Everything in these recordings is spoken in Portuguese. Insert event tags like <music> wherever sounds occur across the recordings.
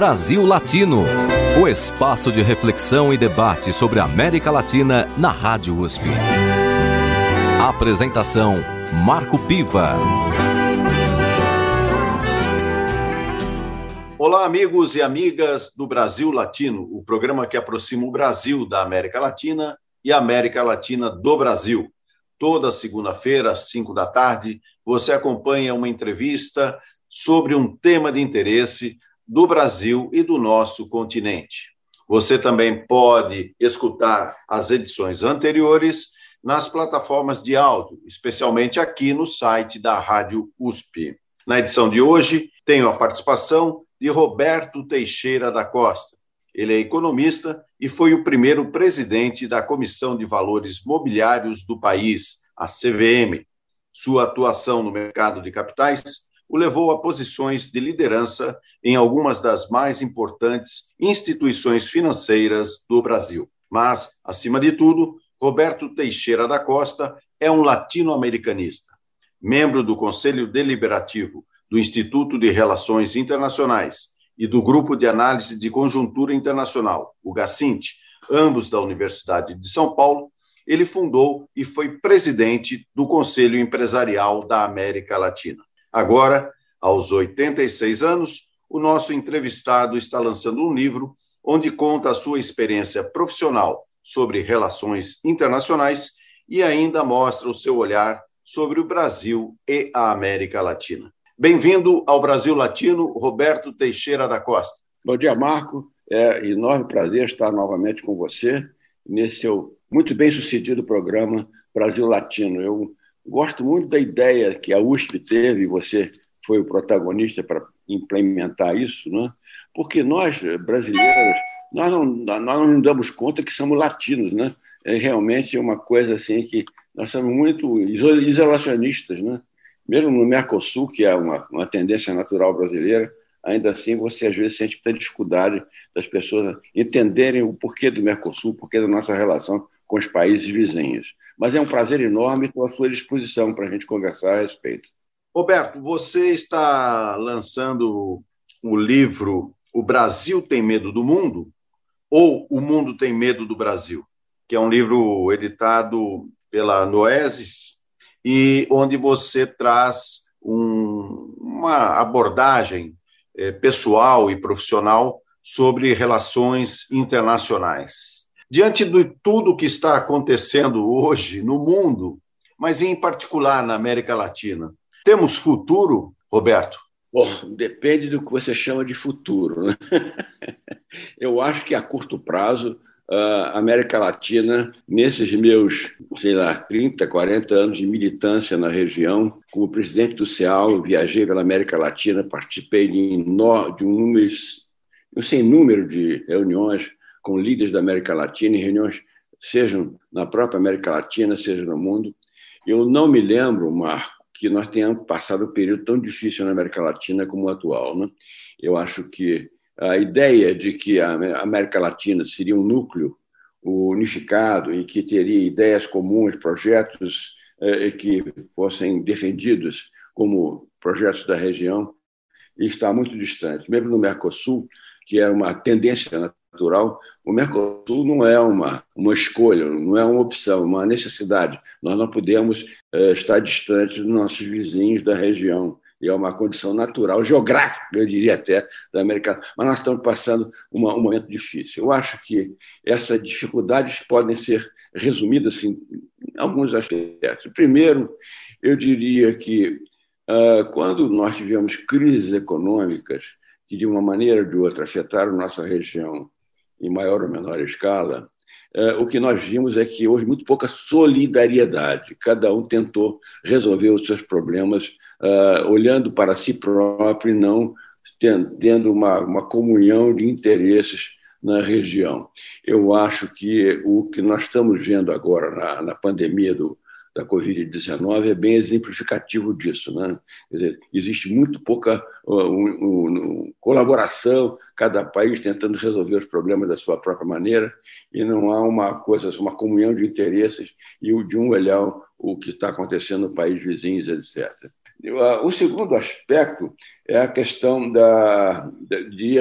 Brasil Latino, o espaço de reflexão e debate sobre a América Latina na Rádio USP. Apresentação Marco Piva. Olá, amigos e amigas do Brasil Latino, o programa que aproxima o Brasil da América Latina e a América Latina do Brasil. Toda segunda-feira, às 5 da tarde, você acompanha uma entrevista sobre um tema de interesse do Brasil e do nosso continente. Você também pode escutar as edições anteriores nas plataformas de áudio, especialmente aqui no site da Rádio USP. Na edição de hoje, tenho a participação de Roberto Teixeira da Costa. Ele é economista e foi o primeiro presidente da Comissão de Valores Mobiliários do país, a CVM. Sua atuação no mercado de capitais o levou a posições de liderança em algumas das mais importantes instituições financeiras do Brasil. Mas, acima de tudo, Roberto Teixeira da Costa é um latino-americanista. Membro do Conselho Deliberativo do Instituto de Relações Internacionais e do Grupo de Análise de Conjuntura Internacional, o GACINT, ambos da Universidade de São Paulo, ele fundou e foi presidente do Conselho Empresarial da América Latina. Agora, aos 86 anos, o nosso entrevistado está lançando um livro onde conta a sua experiência profissional sobre relações internacionais e ainda mostra o seu olhar sobre o Brasil e a América Latina. Bem-vindo ao Brasil Latino, Roberto Teixeira da Costa. Bom dia, Marco. É enorme prazer estar novamente com você nesse seu muito bem sucedido programa Brasil Latino. Eu gosto muito da ideia que a USP teve, e você foi o protagonista para implementar isso, né? porque nós, brasileiros, nós não, nós não damos conta que somos latinos. Né? É realmente uma coisa assim que nós somos muito isolacionistas. Né? mesmo no Mercosul, que é uma, uma tendência natural brasileira, ainda assim você às vezes sente muita dificuldade das pessoas entenderem o porquê do Mercosul, o porquê da nossa relação com os países vizinhos. Mas é um prazer enorme estou à sua disposição para a gente conversar a respeito. Roberto, você está lançando o livro O Brasil tem medo do mundo ou O Mundo tem medo do Brasil, que é um livro editado pela Noesis, e onde você traz um, uma abordagem é, pessoal e profissional sobre relações internacionais. Diante de tudo que está acontecendo hoje no mundo, mas em particular na América Latina, temos futuro, Roberto? Bom, depende do que você chama de futuro. Né? <laughs> Eu acho que a curto prazo a América Latina, nesses meus, sei lá, 30, 40 anos de militância na região, como presidente do CEAL, viajei pela América Latina, participei de, de um número, um sem número de reuniões com líderes da América Latina, e reuniões sejam na própria América Latina, seja no mundo. Eu não me lembro, Marco, que nós tenhamos passado um período tão difícil na América Latina como o atual. Né? Eu acho que a ideia de que a América Latina seria um núcleo unificado e que teria ideias comuns, projetos eh, que fossem defendidos como projetos da região, está muito distante. Mesmo no Mercosul, que é uma tendência natural, o Mercosul não é uma, uma escolha, não é uma opção, é uma necessidade. Nós não podemos eh, estar distantes dos nossos vizinhos da região e é uma condição natural, geográfica, eu diria até, da América. Mas nós estamos passando uma, um momento difícil. Eu acho que essas dificuldades podem ser resumidas assim, em alguns aspectos. Primeiro, eu diria que uh, quando nós tivemos crises econômicas que, de uma maneira ou de outra, afetaram nossa região em maior ou menor escala, Uh, o que nós vimos é que houve muito pouca solidariedade. Cada um tentou resolver os seus problemas uh, olhando para si próprio e não tendo uma, uma comunhão de interesses na região. Eu acho que o que nós estamos vendo agora na, na pandemia do, da Covid-19 é bem exemplificativo disso. Né? Dizer, existe muito pouca uh, um, um, colaboração, cada país tentando resolver os problemas da sua própria maneira, e não há uma coisa, uma comunhão de interesses e de um olhar o que está acontecendo no país vizinhos, etc. O segundo aspecto é a questão da, de,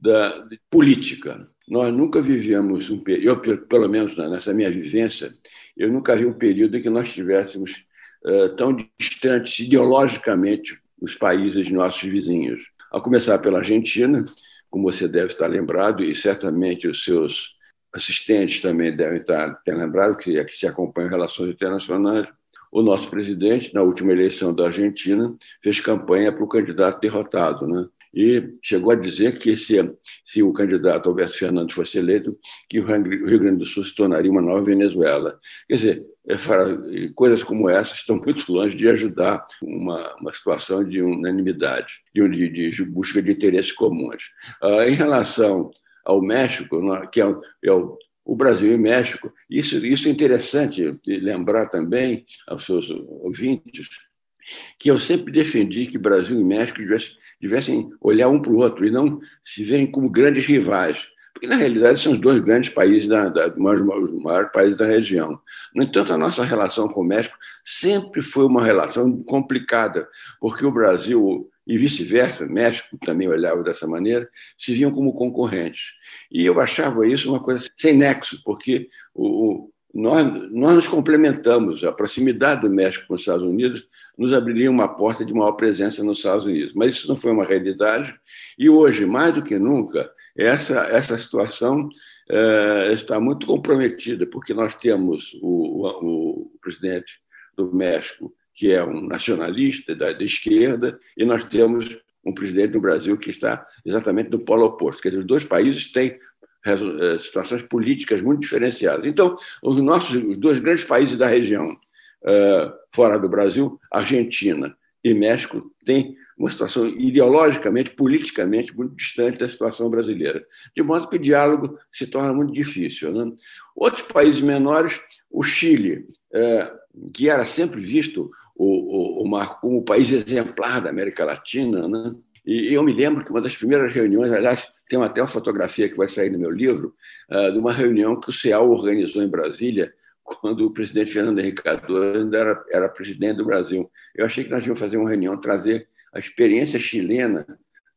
da política. Nós nunca vivemos um período, eu, pelo menos nessa minha vivência, eu nunca vi um período em que nós estivéssemos uh, tão distantes ideologicamente dos países nossos vizinhos. A começar pela Argentina, como você deve estar lembrado, e certamente os seus assistentes também devem estar ter lembrado, que que se acompanham relações internacionais. O nosso presidente, na última eleição da Argentina, fez campanha para o candidato derrotado, né? E chegou a dizer que se, se o candidato Alberto Fernandes fosse eleito, que o Rio Grande do Sul se tornaria uma nova Venezuela. Quer dizer, é coisas como essas estão muito longe de ajudar uma, uma situação de unanimidade, de, de busca de interesses comuns. Uh, em relação ao México, que é, é o, o Brasil e o México, isso, isso é interessante lembrar também aos seus ouvintes, que eu sempre defendi que Brasil e México tivessem tivessem olhar um para o outro e não se verem como grandes rivais. Porque, na realidade, são os dois grandes países, da, da, os maiores países da região. No entanto, a nossa relação com o México sempre foi uma relação complicada, porque o Brasil, e vice-versa, México também olhava dessa maneira, se viam como concorrentes. E eu achava isso uma coisa sem nexo, porque o, nós, nós nos complementamos. A proximidade do México com os Estados Unidos nos abriria uma porta de maior presença nos Estados Unidos. Mas isso não foi uma realidade. E hoje, mais do que nunca, essa, essa situação é, está muito comprometida, porque nós temos o, o, o, presidente do México, que é um nacionalista da, da esquerda, e nós temos um presidente do Brasil que está exatamente no polo oposto. Quer dizer, os dois países têm situações políticas muito diferenciadas. Então, os nossos os dois grandes países da região, uh, fora do Brasil, Argentina e México, têm uma situação ideologicamente, politicamente, muito distante da situação brasileira. De modo que o diálogo se torna muito difícil. Né? Outros países menores, o Chile, uh, que era sempre visto o, o, como o país exemplar da América Latina, né? e eu me lembro que uma das primeiras reuniões, aliás, tem até uma fotografia que vai sair no meu livro, uh, de uma reunião que o CEAL organizou em Brasília, quando o presidente Fernando Henrique Cardoso ainda era, era presidente do Brasil. Eu achei que nós íamos fazer uma reunião, trazer a experiência chilena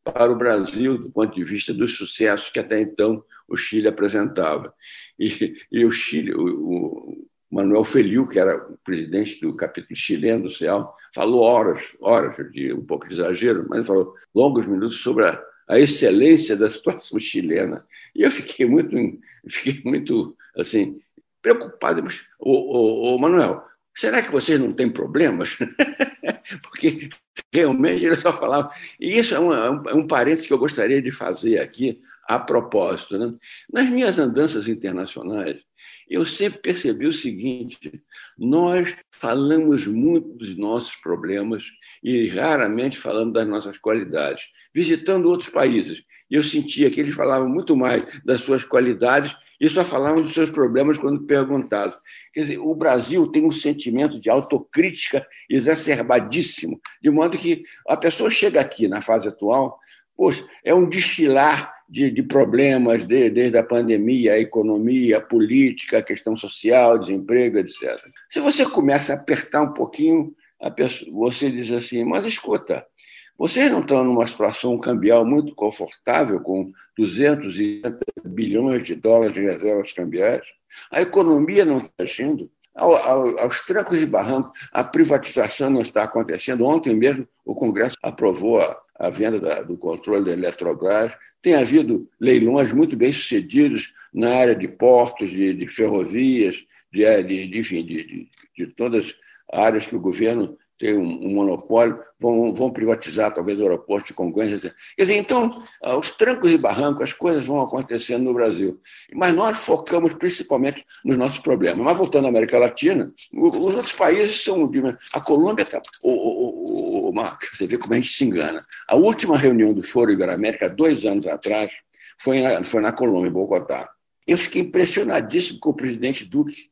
para o Brasil, do ponto de vista dos sucessos que até então o Chile apresentava. E, e o Chile, o, o Manuel Feliu, que era o presidente do capítulo chileno do CEAL, falou horas, horas de um pouco de exagero, mas falou longos minutos sobre a a excelência da situação <laughs> chilena. E eu fiquei muito, fiquei muito assim, preocupado. Mas, ô, ô, ô Manuel, será que vocês não têm problemas? <laughs> Porque realmente ele só falava. E isso é, é um, é um parênteses que eu gostaria de fazer aqui a propósito. Né? Nas minhas andanças internacionais, eu sempre percebi o seguinte: nós falamos muito dos nossos problemas e raramente falamos das nossas qualidades. Visitando outros países, eu sentia que eles falavam muito mais das suas qualidades e só falavam dos seus problemas quando perguntados. Quer dizer, o Brasil tem um sentimento de autocrítica exacerbadíssimo, de modo que a pessoa chega aqui na fase atual, poxa, é um desfilar de, de problemas de, desde a pandemia, a economia, a política, a questão social, desemprego, etc. Se você começa a apertar um pouquinho, pessoa, você diz assim, mas escuta, vocês não estão numa situação cambial muito confortável, com 280 bilhões de dólares de reservas cambiais? A economia não está agindo? aos trancos e barrancos, a privatização não está acontecendo. Ontem mesmo, o Congresso aprovou a, venda da, do controle da Eletrobras. Tem havido leilões muito bem sucedidos na área de portos, de, de ferrovias, de, de, de, enfim, de, de todas as áreas que o governo tem um, um, monopólio, vão, vão privatizar talvez o aeroporto de Congonhas. Quer dizer, então, aos trancos e barrancos, as coisas vão acontecendo no Brasil. Mas nós focamos principalmente nos nossos problemas. Mas voltando à América Latina, os outros países são. A Colômbia está. O, o, o, você vê como a gente se engana. A última reunião do Foro Iberoamérica, dois anos atrás, foi na, foi na Colômbia, em Bogotá. Eu fiquei impressionadíssimo com o presidente Duque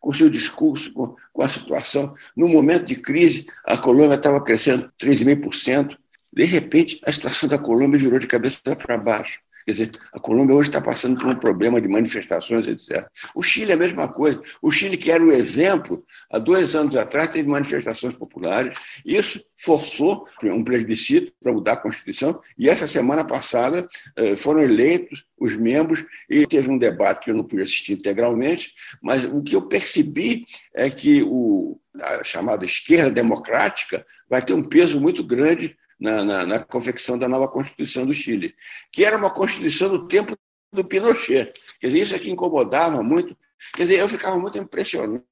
com seu discurso, com, com a situação. No momento de crise, a Colômbia estava crescendo 13,5%. De repente, a situação da Colômbia virou de cabeça para baixo. Quer dizer, a Colômbia hoje está passando por um problema de manifestações, etc. O Chile é a mesma coisa. O Chile, que era o exemplo, há dois anos atrás teve manifestações populares. Isso forçou um plebiscito para mudar a Constituição. E essa semana passada eh, foram eleitos os membros e teve um debate que eu não pude assistir integralmente, mas o que eu percebi é que o, a chamada esquerda democrática vai ter um peso muito grande na, na, na, confecção da nova Constituição do Chile, que era uma Constituição do tempo do Pinochet. Quer dizer, isso é que incomodava muito. Quer dizer, eu ficava muito impressionado,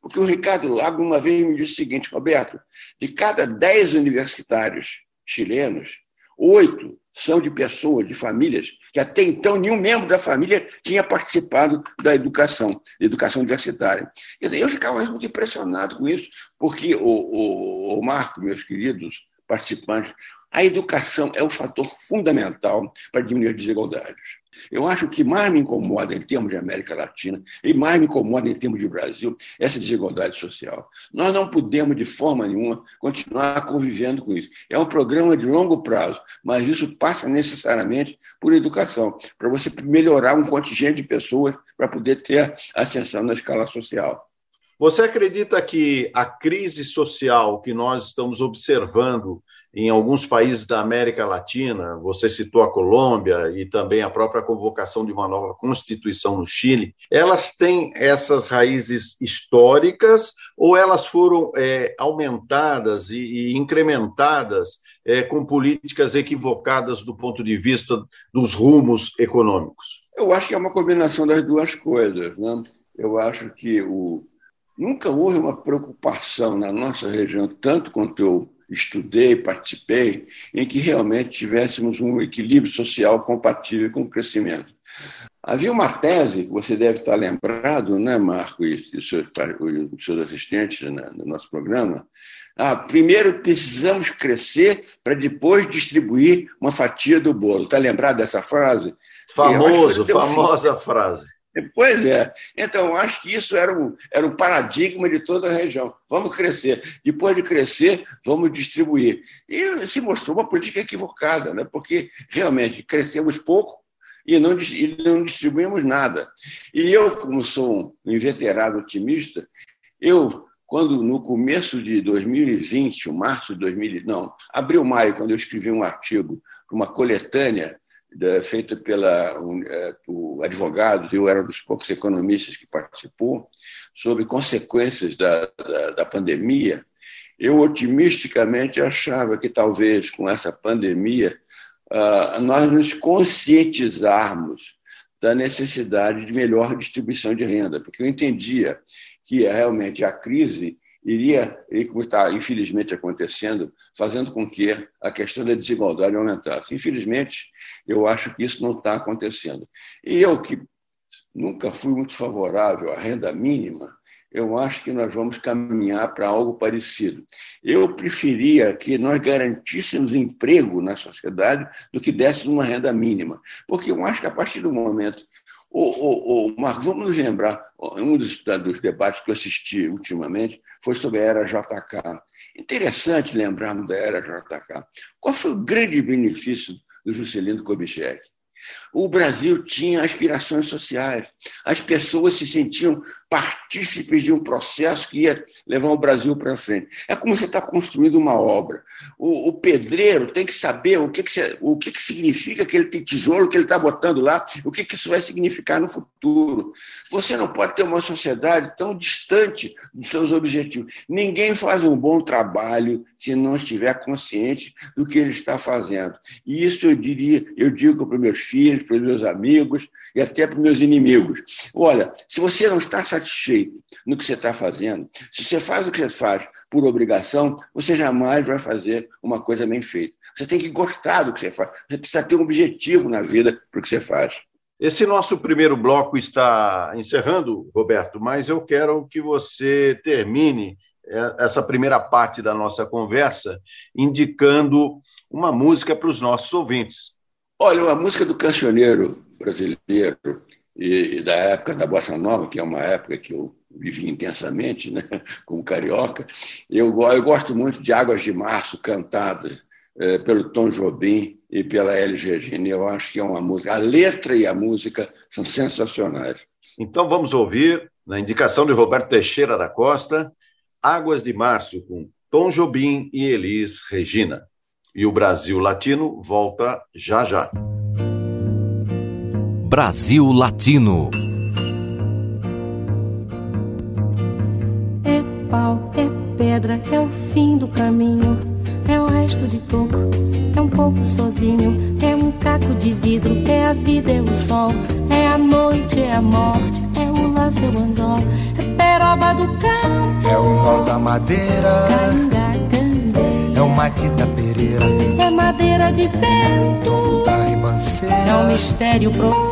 porque o Ricardo Lago uma vez me disse o seguinte, Roberto, de cada dez universitários chilenos, oito são de pessoas, de famílias, que até então nenhum membro da família tinha participado da educação, da educação universitária. Eu ficava muito impressionado com isso, porque o, o, o Marco, meus queridos, participantes, a educação é o fator fundamental para diminuir as desigualdades. Eu acho que mais me incomoda em termos de América Latina e mais me incomoda em termos de Brasil essa desigualdade social. Nós não podemos, de forma nenhuma, continuar convivendo com isso. É um programa de longo prazo, mas isso passa necessariamente por educação, para você melhorar um contingente de pessoas para poder ter ascensão na escala social. Você acredita que a crise social que nós estamos observando em alguns países da América Latina, você citou a Colômbia e também a própria convocação de uma nova constituição no Chile, elas têm essas raízes históricas ou elas foram é, aumentadas e, e incrementadas é, com políticas equivocadas do ponto de vista dos rumos econômicos? Eu acho que é uma combinação das duas coisas. Né? Eu acho que o, Nunca houve uma preocupação na nossa região, tanto quanto eu estudei, participei, em que realmente tivéssemos um equilíbrio social compatível com o crescimento. Havia uma tese, que você deve estar lembrado, né, Marco, e, e os seus assistentes né, no nosso programa. Ah, primeiro precisamos crescer para depois distribuir uma fatia do bolo. Está lembrado dessa frase? Famoso, famosa frase. Pois é. Então, eu acho que isso era um, era um paradigma de toda a região. Vamos crescer. Depois de crescer, vamos distribuir. E se mostrou uma política equivocada, né? porque realmente crescemos pouco e não, e não distribuímos nada. E eu, como sou um inveterado otimista, eu, quando no começo de 2020, março de 2020, não, abril, maio, quando eu escrevi um artigo para uma coletânea feita pela é, por advogados, eu era um dos poucos economistas que participou, sobre consequências da, da, da pandemia, eu otimisticamente achava que talvez com essa pandemia uh, nós nos conscientizarmos da necessidade de melhor distribuição de renda, porque eu entendia que realmente a crise iria, e como está infelizmente acontecendo, fazendo com que a questão da desigualdade aumentasse. Infelizmente, eu acho que isso não está acontecendo. E eu, que nunca fui muito favorável à renda mínima, eu acho que nós vamos caminhar para algo parecido. Eu preferia que nós garantíssemos emprego na sociedade do que dessemos uma renda mínima, porque eu acho que a partir do momento o, o, o Marcos, vamos nos lembrar, um dos, dos, debates que eu assisti ultimamente foi sobre a era JK. Interessante lembrarmos da era JK. Qual foi o grande benefício do Juscelino Kubitschek? O Brasil tinha aspirações sociais. As pessoas se sentiam partícipes de um processo que ia levar o Brasil para frente. É como você está construindo uma obra. O, o, pedreiro tem que saber o que, que, o que, que significa aquele tijolo que ele está botando lá, o que, que isso vai significar no futuro. Você não pode ter uma sociedade tão distante dos seus objetivos. Ninguém faz um bom trabalho se não estiver consciente do que ele está fazendo. E isso eu diria, eu digo para meus filhos, para meus amigos e até para os meus inimigos. Olha, se você não está satisfeito no que você está fazendo, se você faz o que você faz por obrigação, você jamais vai fazer uma coisa bem feita. Você tem que gostar do que você faz. Você precisa ter um objetivo na vida para o que você faz. Esse nosso primeiro bloco está encerrando, Roberto, mas eu quero que você termine é, essa primeira parte da nossa conversa indicando uma música para os nossos ouvintes. Olha, uma música do cancioneiro brasileiro e, da época da Bossa Nova, que é uma época que eu vivi intensamente, né, <laughs> como carioca, eu, eu gosto muito de Águas de Março cantadas é, pelo Tom Jobim e pela Elis Regina. Eu acho que é uma música. A letra e a música são sensacionais. Então vamos ouvir, na indicação de Roberto Teixeira da Costa, Águas de Março, com Tom Jobim e Elis Regina. E o Brasil Latino volta já já. Brasil Latino. É pau, é pedra, é o fim do caminho. É o resto de toco, é um pouco sozinho. É um caco de vidro, é a vida, é o sol. É a noite, é a morte, é o laço, é o anzol. É peroba do campo, é o nó da madeira. Canga, é o matita pereira, é madeira de vento. É um mistério profundo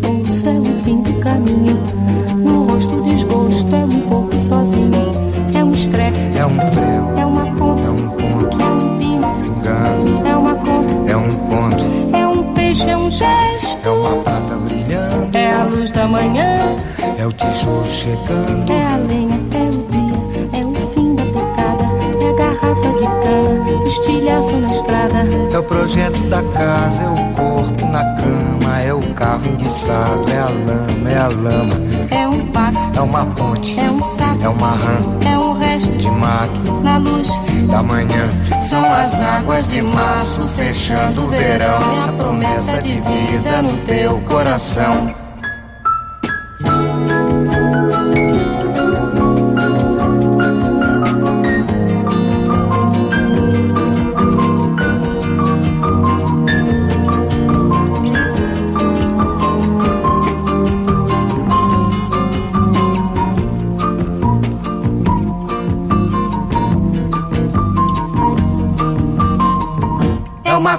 lama, é um passo, é uma ponte, é um sapo, é uma rã, é um resto de mato, na luz da manhã. São as águas de março fechando o verão, é a promessa de vida no teu coração.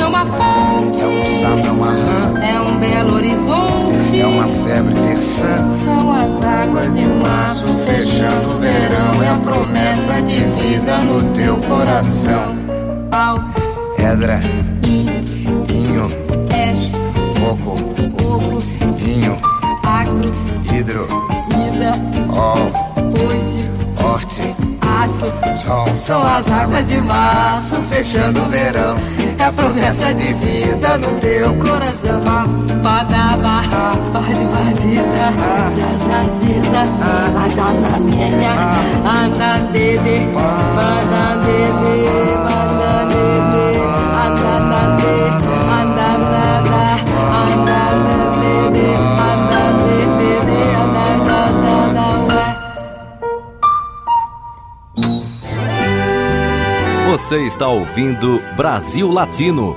é uma ponte. É um sapo, é uma rã. É um belo horizonte. É uma febre terçã. São as águas de março fechando o verão. É a promessa de vida no teu coração. Pau. Pedra. Inho. Peixe. Coco. Ovo. Inho. Agro. Hidro. Ida. Ó. Oite. Horte. Aço. Sol. São as águas de março fechando o verão. A promessa de vida no teu coração. Padaba, pode vaziza, zazaziza, azanamenya, anandede, banandede, banandede, Você está ouvindo Brasil Latino,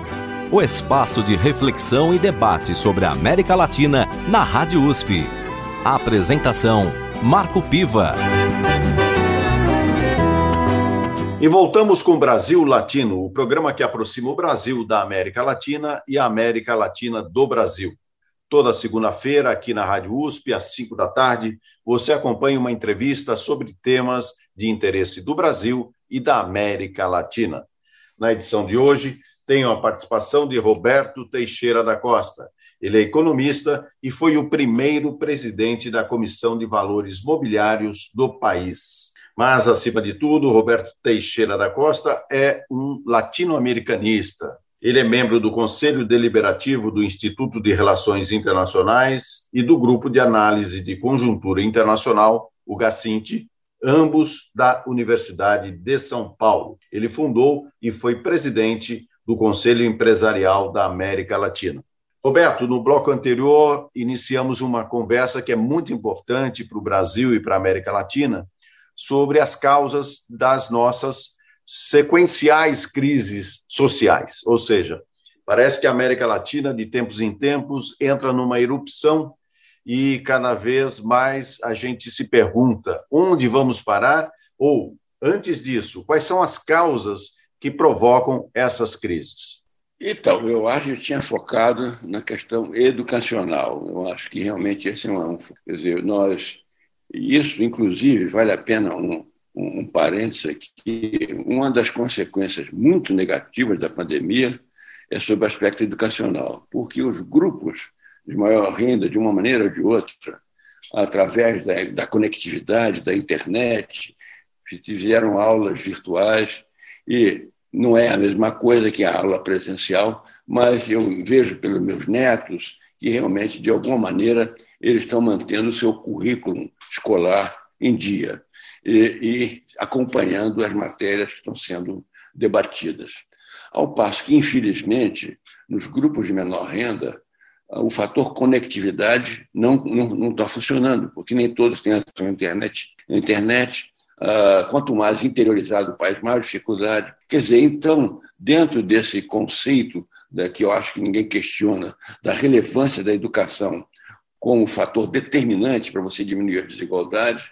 o espaço de reflexão e debate sobre a América Latina na Rádio USP. A apresentação: Marco Piva. E voltamos com Brasil Latino, o programa que aproxima o Brasil da América Latina e a América Latina do Brasil. Toda segunda-feira, aqui na Rádio USP, às 5 da tarde, você acompanha uma entrevista sobre temas de interesse do Brasil e da América Latina. Na edição de hoje, tenho a participação de Roberto Teixeira da Costa. Ele é economista e foi o primeiro presidente da Comissão de Valores Mobiliários do país. Mas, acima de tudo, Roberto Teixeira da Costa é um latino-americanista. Ele é membro do Conselho Deliberativo do Instituto de Relações Internacionais e do Grupo de Análise de Conjuntura Internacional, o GACINTE, ambos da Universidade de São Paulo. Ele fundou e foi presidente do Conselho Empresarial da América Latina. Roberto, no bloco anterior, iniciamos uma conversa que é muito importante para o Brasil e para a América Latina sobre as causas das nossas sequenciais crises sociais. Ou seja, parece que a América Latina, de tempos em tempos, entra numa erupção e cada vez mais a gente se pergunta onde vamos parar ou, antes disso, quais são as causas que provocam essas crises. Então, eu acho que eu tinha focado na questão educacional. Eu acho que realmente esse é um. Quer dizer, nós. Isso, inclusive, vale a pena um, um, um parênteses aqui. Uma das consequências muito negativas da pandemia é sobre o aspecto educacional, porque os grupos de maior renda, de uma maneira ou de outra, através da, da conectividade, da internet, fizeram aulas virtuais e não é a mesma coisa que a aula presencial, mas eu vejo pelos meus netos que realmente, de alguma maneira, eles estão mantendo o seu currículo escolar em dia e, e acompanhando as matérias que estão sendo debatidas. Ao passo que, infelizmente, nos grupos de menor renda, o fator conectividade não está não, não tá funcionando, porque nem todos têm acesso à internet. A internet, uh, quanto mais interiorizado o país, mais dificuldade. Quer dizer, então, dentro desse conceito da, que eu acho que ninguém questiona, da relevância da educação como fator determinante para você diminuir as desigualdades,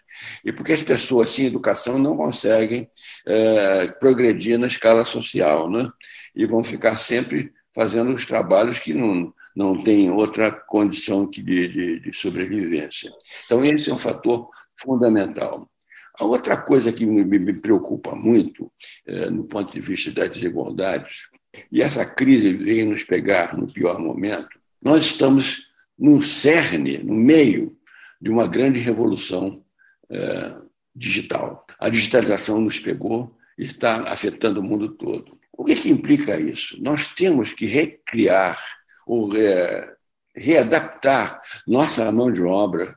e porque as pessoas sem educação não conseguem uh, progredir na escala social, né? e vão ficar sempre fazendo os trabalhos que não, não têm outra condição de, de, de sobrevivência. Então, esse é um fator fundamental. A outra coisa que me, me preocupa muito, é, no ponto de vista das desigualdades, e essa crise veio nos pegar no pior momento, nós estamos no cerne, no meio de uma grande revolução é, digital. A digitalização nos pegou e está afetando o mundo todo. O que, que implica isso? Nós temos que recriar ou é, readaptar nossa mão de obra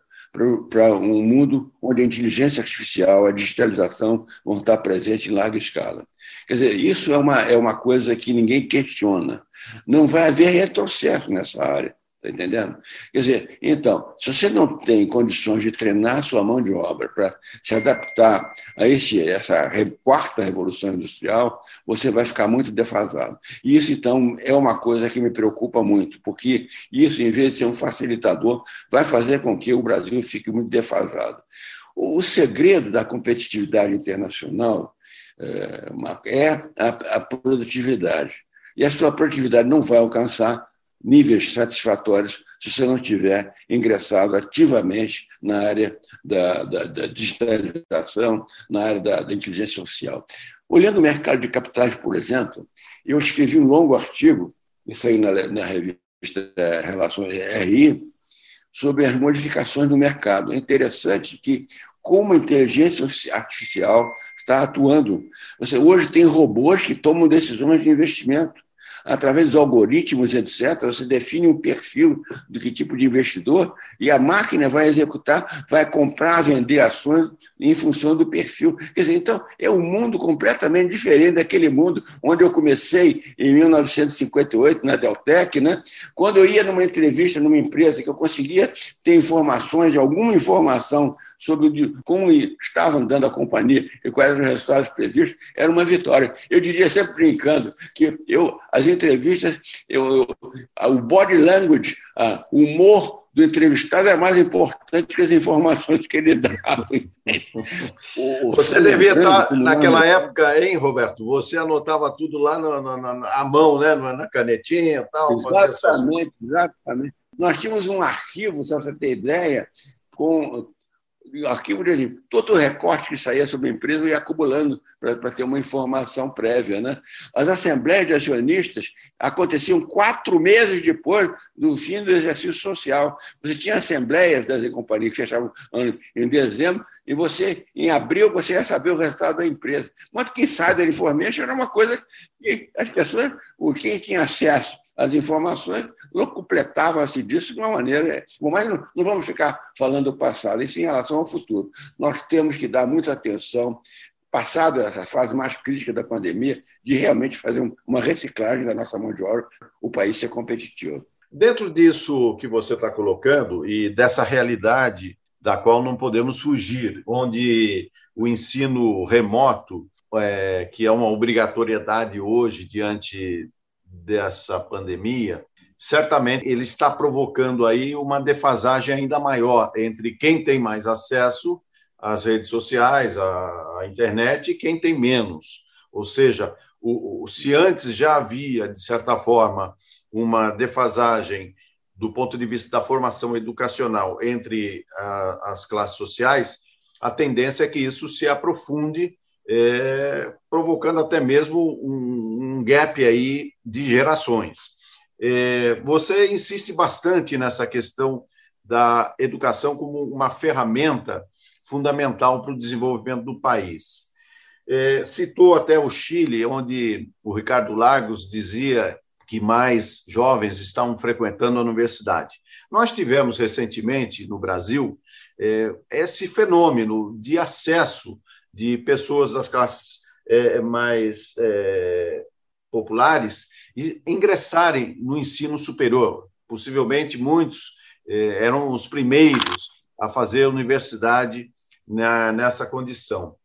para um mundo onde a inteligência artificial, a digitalização vão estar presentes em larga escala. Quer dizer, isso é uma, é uma coisa que ninguém questiona. Não vai haver retrocesso nessa área. Está entendendo? Quer dizer, então, se você não tem condições de treinar sua mão de obra para se adaptar a esse, essa quarta revolução industrial, você vai ficar muito defasado. E isso, então, é uma coisa que me preocupa muito, porque isso, em vez de ser um facilitador, vai fazer com que o Brasil fique muito defasado. O segredo da competitividade internacional é, é a, a produtividade. E a sua produtividade não vai alcançar níveis satisfatórios se você não tiver ingressado ativamente na área da, da, da digitalização, na área da, da, inteligência social. Olhando o mercado de capitais, por exemplo, eu escrevi um longo artigo, isso aí na, na revista é, Relações RI, sobre as modificações do mercado. É interessante que, como a inteligência artificial está atuando, você, hoje tem robôs que tomam decisões de investimento através dos algoritmos, etc., você define um perfil do que tipo de investidor e a máquina vai executar, vai comprar, vender ações em função do perfil. Quer dizer, então, é um mundo completamente diferente daquele mundo onde eu comecei em 1958, na Deltec, né? quando eu ia numa entrevista numa empresa que eu conseguia ter informações, alguma informação sobre como estava andando a companhia e quais eram os resultados previstos, era uma vitória. Eu diria sempre brincando que eu, as entrevistas, eu, eu, o body language, o humor do entrevistado é mais importante que as informações que ele dava. <laughs> Você devia estar naquela época, hein, Roberto? Você anotava tudo lá na, na, na mão, né? na canetinha e tal. Exatamente, exatamente. Nós tínhamos um arquivo, se você ter ideia, com arquivo de todo recorte que saía sobre a empresa ia acumulando para ter uma informação prévia. Né? As assembleias de acionistas aconteciam quatro meses depois do fim do exercício social. Você tinha assembleias das companhias que fechavam em dezembro e você, em abril, você ia saber o resultado da empresa. Mas quem sai da information era uma coisa que as pessoas, quem tinha acesso às informações, completavam-se disso de uma maneira. Mas não, não vamos ficar falando do passado, isso em relação ao futuro. Nós temos que dar muita atenção, passado essa fase mais crítica da pandemia, de realmente fazer uma reciclagem da nossa mão de obra, o país ser competitivo. Dentro disso que você está colocando e dessa realidade da qual não podemos fugir, onde o ensino remoto, é, que é uma obrigatoriedade hoje diante dessa pandemia, certamente ele está provocando aí uma defasagem ainda maior entre quem tem mais acesso às redes sociais, à, internet, e quem tem menos. Ou seja, o, o, se antes já havia, de certa forma, uma defasagem do ponto de vista da formação educacional entre a, as classes sociais, a tendência é que isso se aprofunde, é, provocando até mesmo um, um, gap aí de gerações. É, você insiste bastante nessa questão da educação como uma ferramenta fundamental para o desenvolvimento do país. É, citou até o Chile, onde o Ricardo Lagos dizia que mais jovens estão frequentando a universidade. Nós tivemos recentemente no Brasil é, esse fenômeno de acesso de pessoas das classes é, mais é, populares ingressarem no ensino superior. Possivelmente muitos é, eram os primeiros a fazer a universidade na, nessa condição.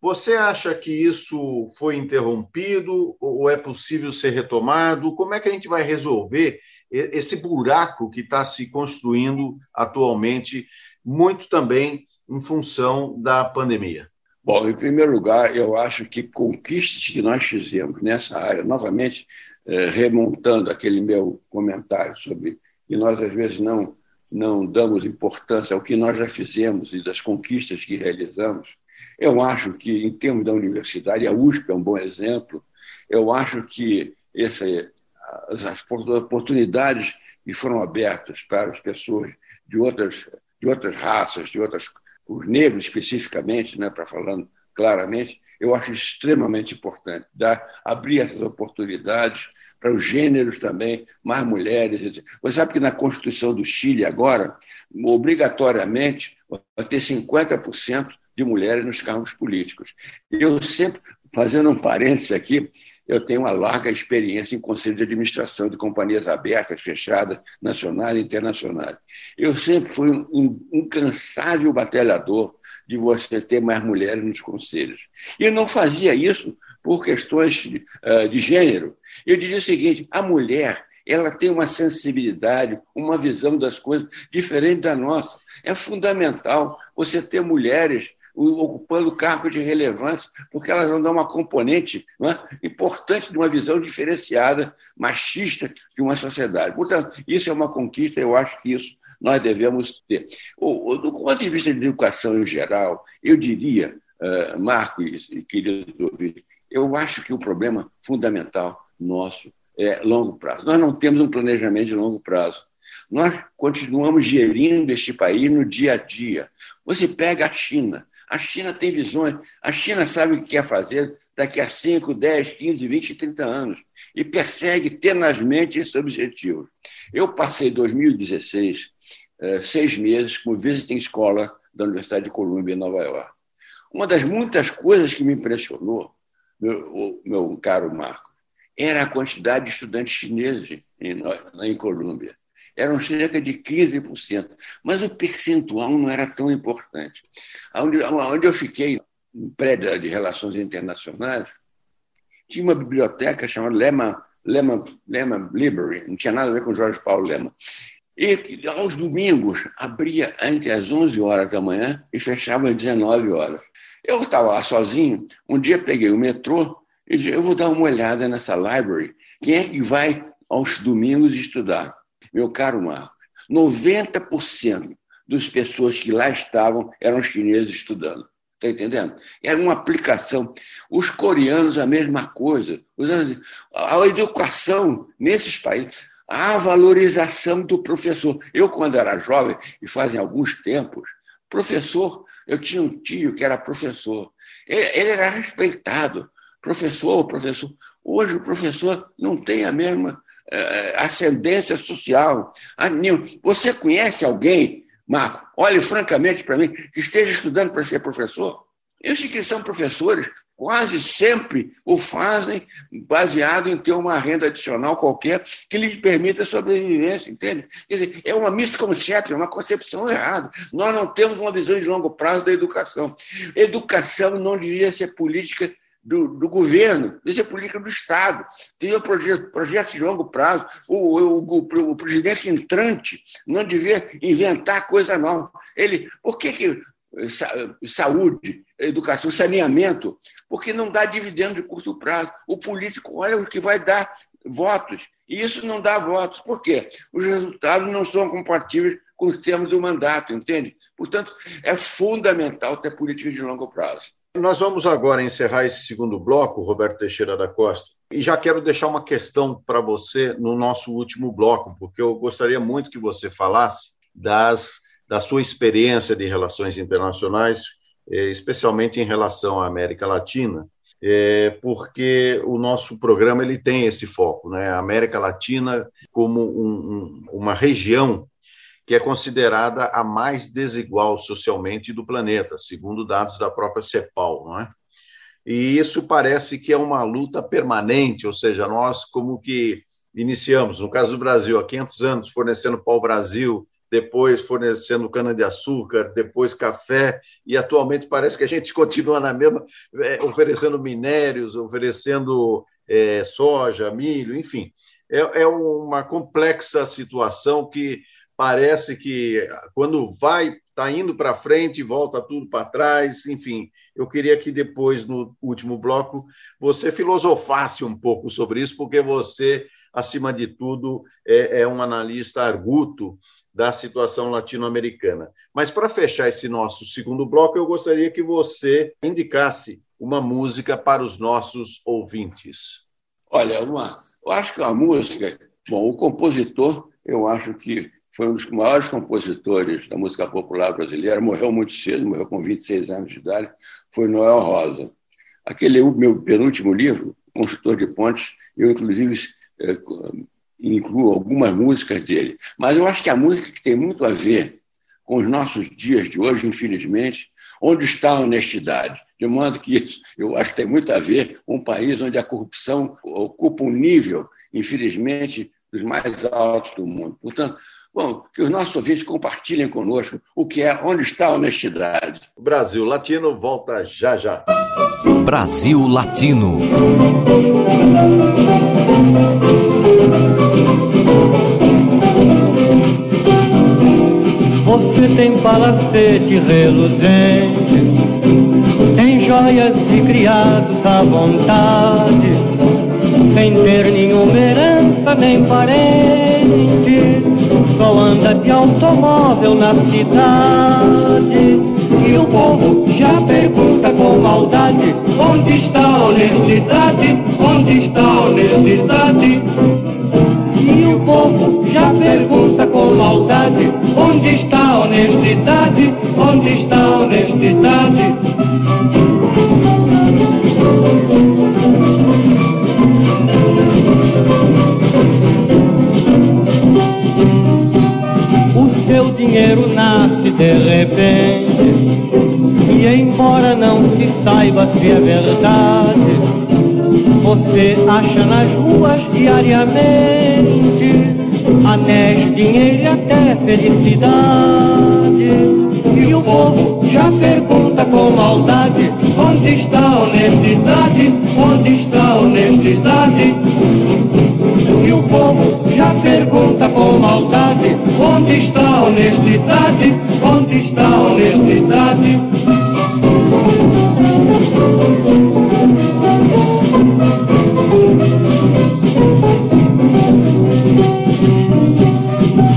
Você acha que isso foi interrompido ou é possível ser retomado? Como é que a gente vai resolver esse buraco que está se construindo atualmente, muito também em função da pandemia? Bom, em primeiro lugar, eu acho que conquistas que nós fizemos nessa área, novamente, eh, remontando aquele meu comentário sobre que nós às vezes não não damos importância ao que nós já fizemos e das conquistas que realizamos, eu acho que, em termos da universidade, a USP é um bom exemplo. Eu acho que esse, as oportunidades que foram abertas para as pessoas de outras, de outras raças, de outras, os negros especificamente, né, para falando claramente, eu acho extremamente importante dar, abrir essas oportunidades para os gêneros também, mais mulheres. Você sabe que na Constituição do Chile agora, obrigatoriamente, vai ter 50% de mulheres nos cargos políticos. Eu sempre, fazendo um parênteses aqui, eu tenho uma larga experiência em conselho de administração de companhias abertas, fechadas, nacionais e internacionais. Eu sempre fui um incansável batalhador de você ter mais mulheres nos conselhos. E não fazia isso por questões de, uh, de gênero. Eu diria o seguinte: a mulher ela tem uma sensibilidade, uma visão das coisas diferente da nossa. É fundamental você ter mulheres ocupando cargo de relevância, porque elas vão dar uma componente é? importante de uma visão diferenciada, machista de uma sociedade. Portanto, isso é uma conquista, eu acho que isso nós devemos ter. Do ponto de vista de educação em geral, eu diria, uh, Marco e querido ouvinte, eu acho que o problema fundamental nosso é longo prazo. Nós não temos um planejamento de longo prazo. Nós continuamos gerindo este país no dia a dia. Você pega a China, a China tem visões, a China sabe o que quer fazer daqui a 5, 10, 15, 20, 30 anos e persegue tenazmente esse objetivo. Eu passei 2016, eh, seis meses, como visiting scholar da Universidade de Columbia, em Nova York. Uma das muitas coisas que me impressionou, meu, meu caro Marco, era a quantidade de estudantes chineses em, em Colômbia eram cerca de 15%, mas o percentual não era tão importante. Onde, onde eu fiquei, em prédio de relações internacionais, tinha uma biblioteca chamada Lema, Lema, Lema Library, não tinha nada a ver com Jorge Paulo Lema. E aos domingos abria entre as 11 horas da manhã e fechava às 19 horas. Eu estava lá sozinho, um dia peguei o metrô e disse, eu vou dar uma olhada nessa library. Quem é que vai aos domingos estudar? Meu caro Marcos, 90% das pessoas que lá estavam eram chineses estudando. Está entendendo? Era uma aplicação. Os coreanos, a mesma coisa. A educação nesses países, a valorização do professor. Eu, quando era jovem, e fazem alguns tempos, professor, eu tinha um tio que era professor. Ele era respeitado. Professor, professor. Hoje o professor não tem a mesma ascendência social. Ah, você conhece alguém, Marco, olhe francamente para mim, que esteja estudando para ser professor? Esses que são professores, quase sempre o fazem baseado em ter uma renda adicional qualquer que lhe permita sobrevivência, entende? Quer dizer, é uma misconcepção, é uma concepção errada. Nós não temos uma visão de longo prazo da educação. Educação não deveria ser política do, do governo, deveria ser política do Estado. Tem um projeto, projeto de longo prazo. O, o, o, o presidente entrante não devia inventar coisa nova. Ele, por que, que saúde, educação, saneamento, porque não dá dividendo de curto prazo. O político olha o que vai dar votos, e isso não dá votos. Por quê? Os resultados não são compatíveis com os termos do mandato, entende? Portanto, é fundamental ter políticas de longo prazo. Nós vamos agora encerrar esse segundo bloco, Roberto Teixeira da Costa, e já quero deixar uma questão para você no nosso último bloco, porque eu gostaria muito que você falasse das da sua experiência de relações internacionais, é, especialmente em relação à América Latina, é, porque o nosso programa ele tem esse foco, né? A América Latina como um, um, uma região que é considerada a mais desigual socialmente do planeta, segundo dados da própria CEPAL, não é? E isso parece que é uma luta permanente, ou seja, nós como que iniciamos, no caso do Brasil, há 500 anos fornecendo pau-brasil, depois fornecendo cana-de-açúcar, depois café, e atualmente parece que a gente <laughs> continua na mesma, é, oferecendo minérios, oferecendo é, soja, milho, enfim. É, é uma complexa situação que parece que quando vai, está indo para frente, volta tudo para trás, enfim. Eu queria que depois, no último bloco, você filosofasse um pouco sobre isso, porque você acima de tudo, é, é um analista arguto da situação latino-americana. Mas para fechar esse nosso segundo bloco, eu gostaria que você indicasse uma música para os nossos ouvintes. Olha, uma, eu acho que a música, bom, o compositor, eu acho que foi um dos maiores compositores da música popular brasileira, morreu muito cedo, morreu com 26 anos de idade, foi Noel Rosa. Aquele meu penúltimo livro, Construtor de Pontes, eu inclusive é, incluo algumas músicas dele. Mas eu acho que a música que tem muito a ver com os nossos dias de hoje, infelizmente, onde está a honestidade? De modo que isso, eu acho que tem muito a ver com um país onde a corrupção ocupa um nível, infelizmente, dos mais altos do mundo. Portanto, bom, que os nossos ouvintes compartilhem conosco o que é onde está a honestidade. O Brasil Latino volta já já. Brasil Latino. Você tem palacete reluzente, tem joias e criados à vontade, sem ter nenhuma herança nem parente, só anda de automóvel na cidade. E o povo já pergunta com maldade, onde está a honestidade? Onde está a honestidade? E o povo já pergunta com maldade: onde está a honestidade? Onde está a honestidade? Dinheiro nasce de repente, e embora não se saiba se é verdade você acha nas ruas diariamente anéis, dinheiro e até felicidade. E o povo já pergunta com maldade: onde está a honestidade? Onde está a honestidade? E o povo já pergunta com maldade: onde está a honestidade? Onde está a honestidade?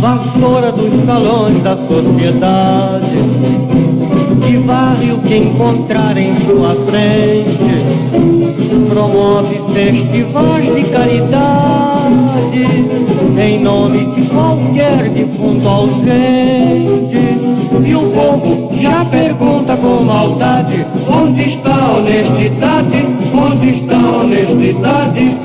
Vassoura dos salões da sociedade e varre o que encontrar em sua frente. Promove festivais de caridade nome de qualquer defunto ausente. E o povo já pergunta com maldade: onde está a honestidade? Onde está a honestidade?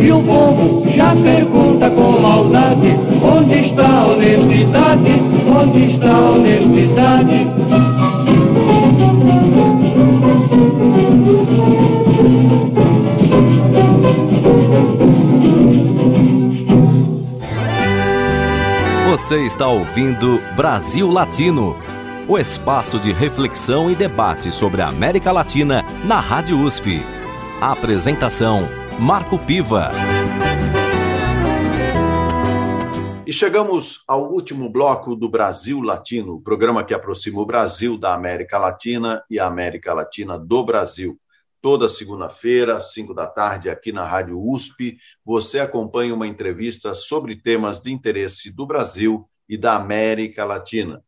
E o povo já pergunta com maldade: onde está a honestidade? Onde está a honestidade? Você está ouvindo Brasil Latino, o espaço de reflexão e debate sobre a América Latina na Rádio USP. A apresentação: Marco Piva. E chegamos ao último bloco do Brasil Latino, programa que aproxima o Brasil da América Latina e a América Latina do Brasil. Toda segunda-feira, às 5 da tarde, aqui na Rádio USP, você acompanha uma entrevista sobre temas de interesse do Brasil e da América Latina.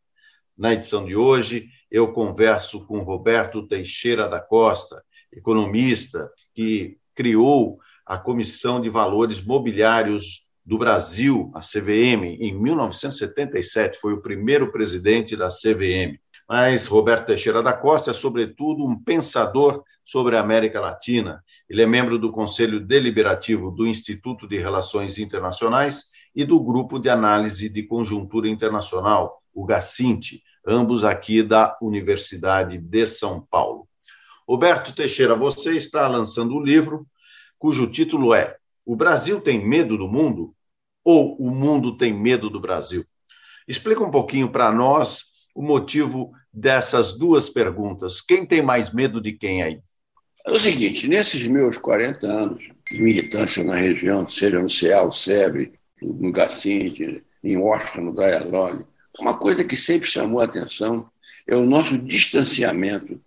Na edição de hoje, eu converso com Roberto Teixeira da Costa, economista que criou a Comissão de Valores Mobiliários do Brasil, a CVM, em 1977, foi o primeiro presidente da CVM. Mas Roberto Teixeira da Costa é, sobretudo, um pensador sobre a América Latina. Ele é membro do Conselho Deliberativo do Instituto de Relações Internacionais e do Grupo de Análise de Conjuntura Internacional, o GACINT, ambos aqui da Universidade de São Paulo. Roberto Teixeira, você está lançando um livro cujo título é O Brasil tem medo do mundo ou o mundo tem medo do Brasil? Explica um pouquinho para nós o motivo dessas duas perguntas. Quem tem mais medo de quem aí? É o seguinte, nesses meus 40 anos de militância na região, seja no CEAL, SEBRE, no Gacinte, em Washington, no Dialogue, uma coisa que sempre chamou a atenção é o nosso distanciamento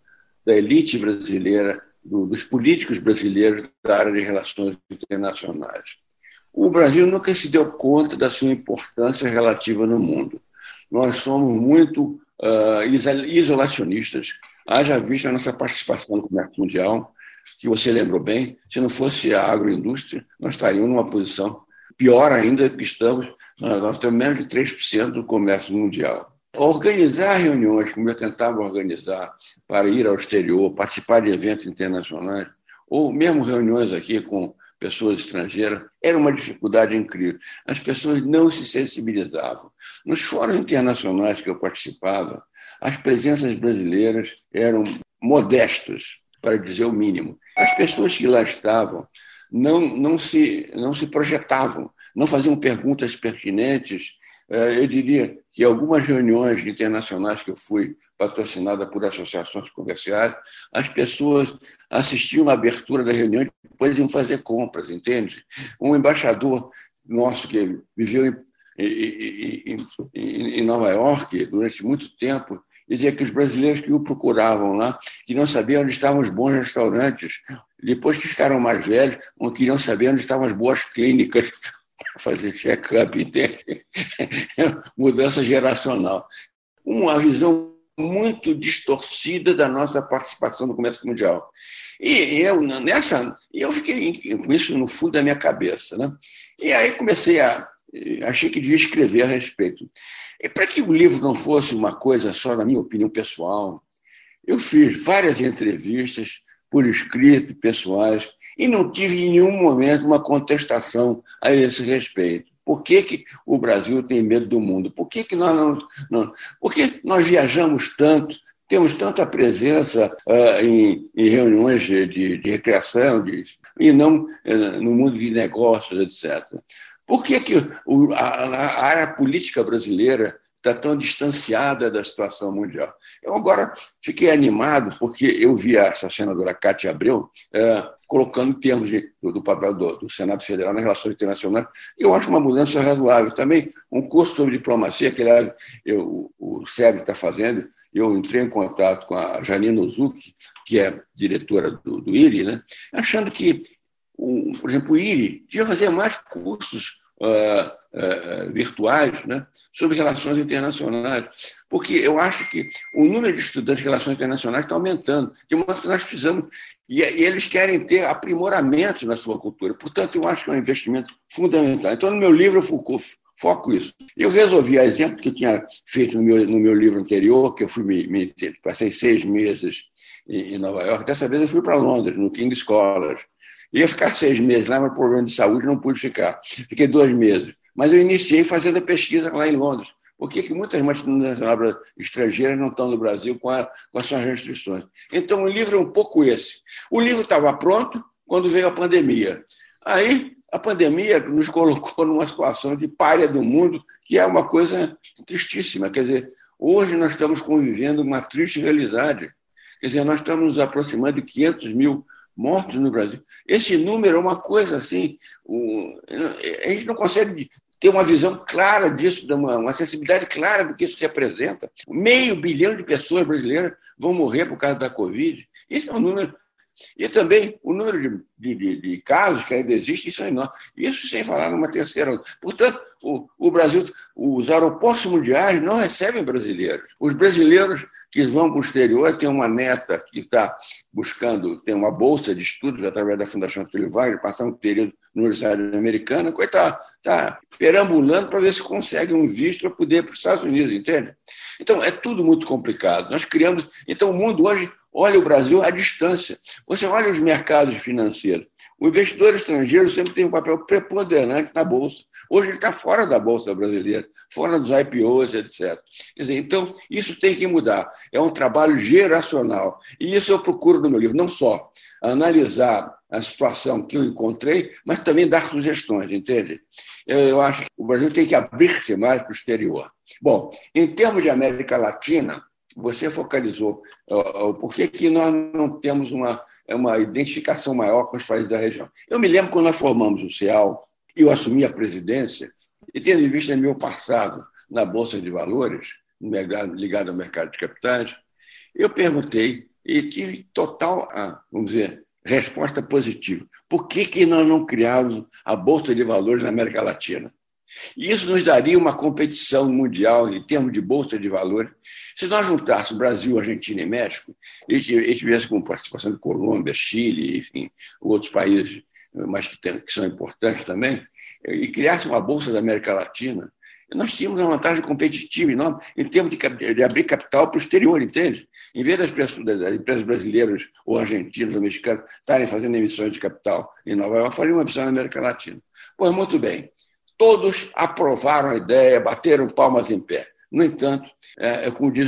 da elite brasileira, do, dos políticos brasileiros da área de relações internacionais. O Brasil nunca se deu conta da sua importância relativa no mundo. Nós somos muito uh, isolacionistas, haja vista a nossa participação no comércio mundial, que você lembrou bem, se não fosse a agroindústria, nós estaríamos numa posição pior ainda que estamos, nós temos menos de 3% do comércio mundial. Organizar reuniões, como eu tentava organizar, para ir ao exterior, participar de eventos internacionais, ou mesmo reuniões aqui com pessoas estrangeiras, era uma dificuldade incrível. As pessoas não se sensibilizavam. Nos fóruns internacionais que eu participava, as presenças brasileiras eram modestas, para dizer o mínimo. As pessoas que lá estavam não, não, se, não se projetavam, não faziam perguntas pertinentes. É, eu diria que algumas reuniões internacionais que eu fui, patrocinada por associações comerciais, as pessoas assistiam à abertura da reunião e depois iam fazer compras, entende? Um embaixador nosso que viveu em, em, em, em Nova York durante muito tempo, dizia que os brasileiros que o procuravam lá, que não sabiam onde estavam os bons restaurantes, depois que ficaram mais velhos, não queriam saber onde estavam as boas clínicas para fazer check-up? <laughs> Mudança geracional. Uma visão muito distorcida da nossa participação no comércio mundial. E eu, nessa, eu fiquei com isso no fundo da minha cabeça. Né? E aí comecei a. Achei que devia escrever a respeito. E para que o livro não fosse uma coisa só, na minha opinião pessoal, eu fiz várias entrevistas por escrito, pessoais, e não tive em nenhum momento uma contestação a esse respeito. Por que, que o Brasil tem medo do mundo? Por que, que nós não, não. Por que nós viajamos tanto, temos tanta presença uh, em, em, reuniões de, de, de recreação de, e não uh, no mundo de negócios, etc. Por que, que a, a área política brasileira está tão distanciada da situação mundial? Eu agora fiquei animado porque eu vi essa senadora Cátia Abreu é, colocando em termos de, do, papel do, do, Senado Federal nas relações internacionais. Eu acho uma mudança razoável. Também um curso sobre diplomacia, que eu, o SEB está fazendo, eu entrei em contato com a Janine Ozuki, que é diretora do, do IRI, né, achando que por exemplo, o IRI devia fazer mais cursos uh, uh, virtuais né, sobre relações internacionais, porque eu acho que o número de estudantes de relações internacionais está aumentando, de modo que nós precisamos, e, e eles querem ter aprimoramento na sua cultura. Portanto, eu acho que é um investimento fundamental. Então, no meu livro, eu foco, foco isso. Eu resolvi, a exemplo que eu tinha feito no meu, no meu livro anterior, que eu fui me, me passei seis meses em, em Nova York, dessa vez eu fui para Londres, no King Ia ficar seis meses lá, mas problema de saúde não pude ficar. Fiquei dois meses. Mas eu iniciei fazendo a pesquisa lá em Londres. Por que, que muitas multinacionais estrangeiras não estão no Brasil com, a, com as suas restrições? Então, o livro é um pouco esse. O livro estava pronto quando veio a pandemia. Aí, a pandemia nos colocou <laughs> numa situação de párea do mundo, que é uma coisa tristíssima. Quer dizer, hoje nós estamos convivendo uma triste realidade. Quer dizer, nós estamos nos aproximando de 500 mil mortos no Brasil. Esse número é uma coisa assim, a gente não consegue ter uma visão clara disso, uma, uma sensibilidade clara do que isso representa. Meio bilhão de pessoas brasileiras vão morrer por causa da Covid. Isso é um número. E também o número de, de, de casos que ainda existem, isso é enorme. Isso sem falar numa terceira. Portanto, o, o Brasil, os aeroportos mundiais não recebem brasileiros. Os brasileiros que vão para o exterior, tem uma neta que está buscando, tem uma bolsa de estudos através da Fundação Túlio Wagner, passar um período na Universidade Americana, coitado, está perambulando para ver se consegue um visto para poder ir para os Estados Unidos, entende? Então, é tudo muito complicado. Nós criamos. Então, o mundo hoje olha o Brasil à distância. Você olha os mercados financeiros. O investidor estrangeiro sempre tem um papel preponderante na Bolsa. Hoje ele está fora da Bolsa brasileira fora dos IPOs, etc. Dizer, então, isso tem que mudar. É um trabalho geracional. E isso eu procuro no meu livro, não só analisar a situação que eu encontrei, mas também dar sugestões, entende? Eu acho que o Brasil tem que abrir-se mais para o exterior. Bom, em termos de América Latina, você focalizou por que, que nós não temos uma, uma identificação maior com os países da região. Eu me lembro quando nós formamos o CEAL, eu assumi a presidência, e tendo em vista meu passado na Bolsa de Valores, ligado ao mercado de capitais, eu perguntei e tive total, ah, vamos dizer, resposta positiva. Por que, que nós não criamos a Bolsa de Valores na América Latina? E isso nos daria uma competição mundial em termos de Bolsa de Valores. Se nós juntássemos Brasil, Argentina e México, e tivesse com participação de Colômbia, Chile, enfim, outros países mas que, tem, que são importantes também, e criasse uma bolsa da América Latina, nós tínhamos uma vantagem competitiva enorme em termos de, de abrir capital para o exterior, entende? Em vez das, pessoas, das empresas brasileiras ou argentinas ou mexicanas estarem fazendo emissões de capital em Nova York, fariam uma emissão na América Latina. Pois muito bem, todos aprovaram a ideia, bateram palmas em pé. No entanto, é, é como diz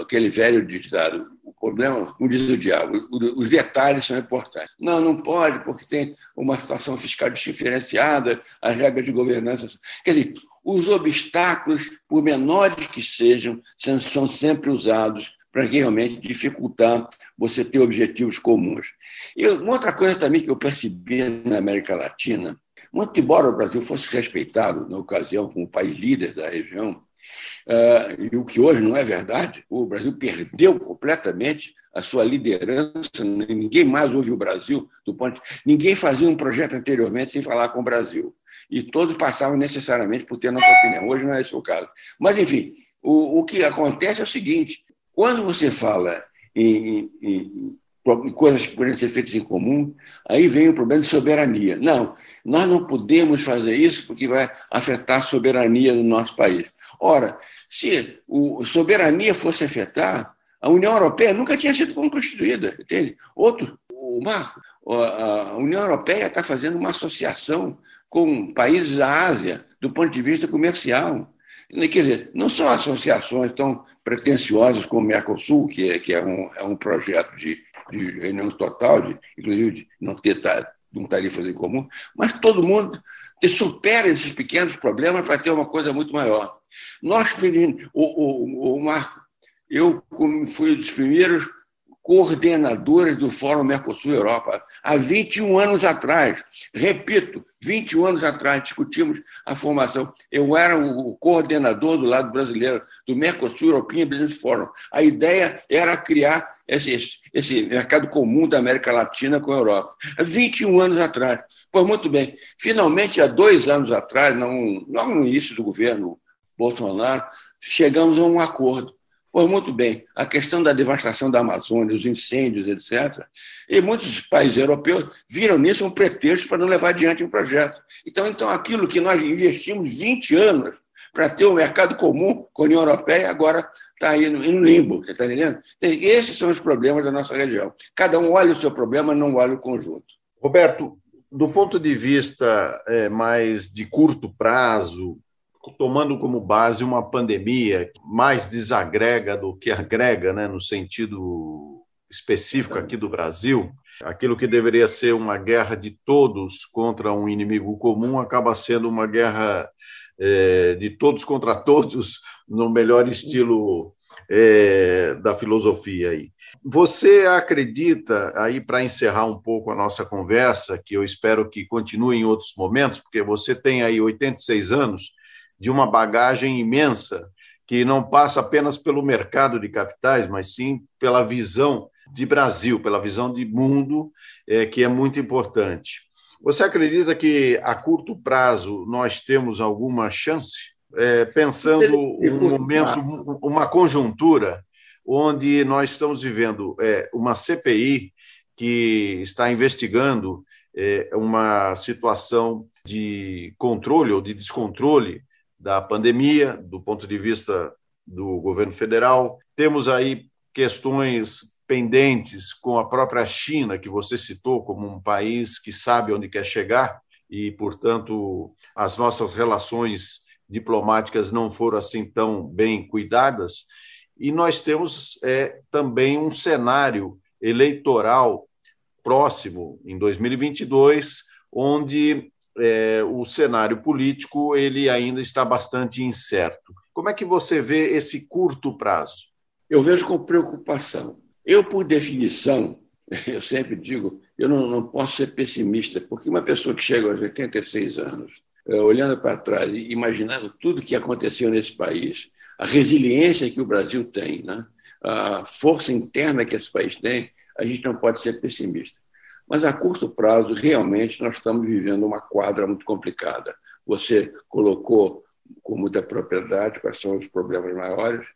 aquele velho ditado, problema, como diz o diabo, os detalhes são importantes. Não, não pode, porque tem uma situação fiscal diferenciada, as regras de governança. Quer dizer, os obstáculos, por menores que sejam, são sempre usados para realmente dificultar você ter objetivos comuns. E uma outra coisa também que eu percebi na América Latina, muito embora o Brasil fosse respeitado na ocasião como país líder da região, e o que hoje não é verdade, o Brasil perdeu completamente a sua liderança, ninguém mais ouve o Brasil, do ponto ninguém fazia um projeto anteriormente sem falar com o Brasil. E todos passavam necessariamente por ter nossa opinião. Hoje não é esse o caso. Mas, enfim, o, o que acontece é o seguinte: quando você fala em, em, em coisas que podem ser feitas em comum, aí vem o problema de soberania. Não, nós não podemos fazer isso porque vai afetar a soberania do nosso país. Ora, se a soberania fosse afetar, a União Europeia nunca tinha sido constituída, entende? Outro, o Marco, a União Europeia está fazendo uma associação com países da Ásia do ponto de vista comercial. Quer dizer, não são associações tão pretensiosas como o Mercosul, que é, que é, um, é um projeto de, de reunião total, de, inclusive de não ter tarifas em comum, mas todo mundo supera esses pequenos problemas para ter uma coisa muito maior. Nós, o, o, o Marco, eu fui um dos primeiros coordenadores do Fórum Mercosul Europa, há 21 anos atrás. Repito, 21 anos atrás discutimos a formação. Eu era o coordenador do lado brasileiro do Mercosul European Business Forum. A ideia era criar esse, esse mercado comum da América Latina com a Europa. Há 21 anos atrás. Pois muito bem, finalmente, há dois anos atrás, não, logo no início do governo Bolsonaro, chegamos a um acordo. Pois muito bem, a questão da devastação da Amazônia, os incêndios, etc. E muitos países europeus viram nisso um pretexto para não levar adiante um projeto. Então, então aquilo que nós investimos 20 anos para ter um mercado comum com a União Europeia, agora está aí no limbo, você está entendendo? Esses são os problemas da nossa região. Cada um olha o seu problema, não olha o conjunto. Roberto, do ponto de vista é, mais de curto prazo, tomando como base uma pandemia que mais desagrega do que agrega, né, no sentido específico aqui do Brasil, aquilo que deveria ser uma guerra de todos contra um inimigo comum acaba sendo uma guerra é, de todos contra <laughs> todos, no melhor estilo é, da filosofia aí. Você acredita, aí para encerrar um pouco a nossa conversa, que eu espero que continue em outros momentos, porque você tem aí 86 anos de uma bagagem imensa que não passa apenas pelo mercado de capitais, mas sim pela visão de Brasil, pela visão de mundo, é, que é muito importante. Você acredita que a curto prazo nós temos alguma chance? É, pensando um momento, uma conjuntura onde nós estamos vivendo é, uma CPI que está investigando é, uma situação de controle ou de descontrole da pandemia, do ponto de vista do governo federal. Temos aí questões pendentes com a própria China, que você citou como um país que sabe onde quer chegar, e, portanto, as nossas relações diplomáticas não foram assim tão bem cuidadas. E nós temos é, também um cenário eleitoral próximo, em 2022, onde é, o cenário político ele ainda está bastante incerto. Como é que você vê esse curto prazo? Eu vejo com preocupação. Eu, por definição, <laughs> eu sempre digo, eu não, não posso ser pessimista, porque uma pessoa que chega aos 86 anos, é, olhando para trás e imaginando tudo que aconteceu nesse país, a resiliência que o Brasil tem, né? a força interna que esse país tem, a gente não pode ser pessimista. Mas a curto prazo, realmente, nós estamos vivendo uma quadra muito complicada. Você colocou com muita propriedade quais são os problemas maiores.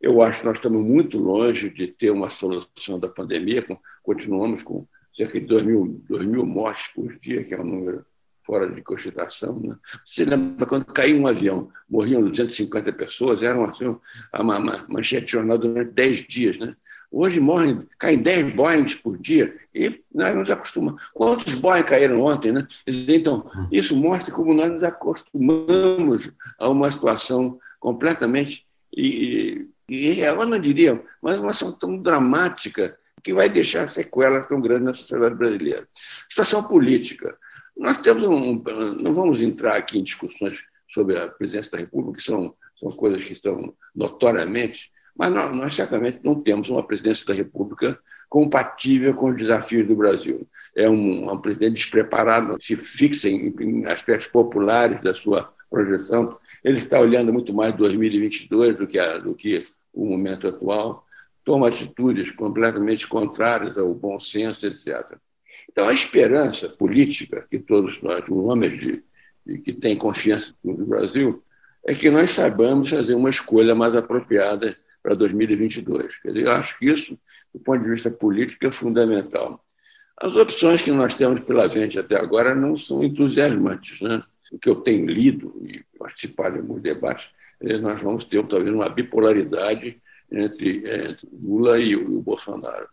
Eu acho que nós estamos muito longe de ter uma solução da pandemia. Continuamos com cerca de 2 mil, 2 mil mortes por dia, que é um número fora de cogitação. Né? Você lembra quando caiu um avião, morriam 250 pessoas, era assim, uma, uma manchete de jornal durante 10 dias. Né? Hoje morrem, caem 10 Boeings por dia e nós nos acostumamos. Quantos Boeing caíram ontem, né? Então, isso mostra como nós nos acostumamos a uma situação completamente, e, e eu não diria, mas uma situação tão dramática que vai deixar sequelas tão grandes na sociedade brasileira. Situação política. Nós temos um. Não vamos entrar aqui em discussões sobre a presidência da República, que são, são coisas que estão notoriamente mas nós, nós certamente não temos uma presidência da República compatível com os desafios do Brasil. É um, um presidente despreparado, se fixa em, em, aspectos populares da sua projeção. Ele está olhando muito mais 2022 do que, a, do que o momento atual, toma atitudes completamente contrárias ao bom senso, etc. Então, a esperança política que todos nós, homens de, de que têm confiança no Brasil, é que nós saibamos fazer uma escolha mais apropriada para 2022. Quer dizer, eu acho que isso, do ponto de vista político, é fundamental. As opções que nós temos pela frente até agora não são entusiasmantes. Né? O que eu tenho lido e participado em alguns debates, é, nós vamos ter talvez uma bipolaridade entre, entre Lula e o Bolsonaro.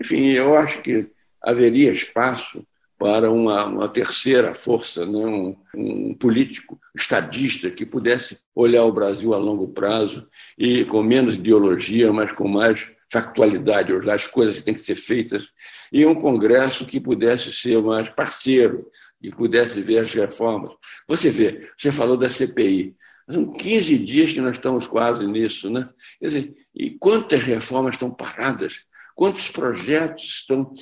Enfim, eu acho que haveria espaço para uma, uma terceira força, né? um, um, político estadista que pudesse olhar o Brasil a longo prazo e com menos ideologia, mas com mais factualidade, as coisas que têm que ser feitas, e um Congresso que pudesse ser mais parceiro, que pudesse ver as reformas. Você vê, você falou da CPI, são 15 dias que nós estamos quase nisso, né? Quer dizer, e quantas reformas estão paradas? Quantos projetos estão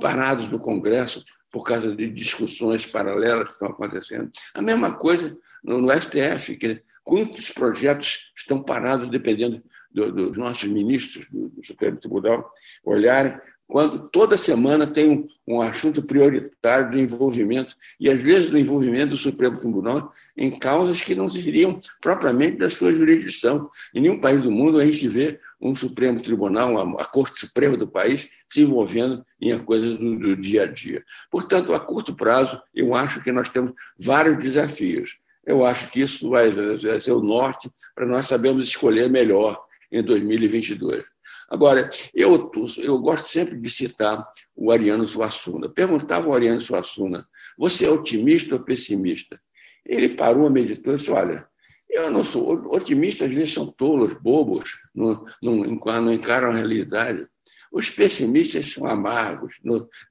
parados no Congresso? Por causa de discussões paralelas que estão acontecendo. A mesma coisa no, STF, que quantos projetos estão parados dependendo do, do, dos nossos ministros do, do Supremo Tribunal olharem quando toda semana tem um, um, assunto prioritário do envolvimento, e às vezes do envolvimento do Supremo Tribunal em causas que não seriam propriamente da sua jurisdição. Em nenhum país do mundo a gente vê um Supremo Tribunal, a, Corte Suprema do país, se envolvendo em coisas do, do dia a dia. Portanto, a curto prazo, eu acho que nós temos vários desafios. Eu acho que isso vai, vai ser o norte para nós sabermos escolher melhor em 2022. Agora, eu, eu gosto sempre de citar o Ariano Suassuna. Perguntava ao Ariano Suassuna, você é otimista ou pessimista? Ele parou, meditou e disse, olha, eu não sou otimista, às vezes são tolos, bobos, não, não, não encaram a realidade. Os pessimistas são amargos,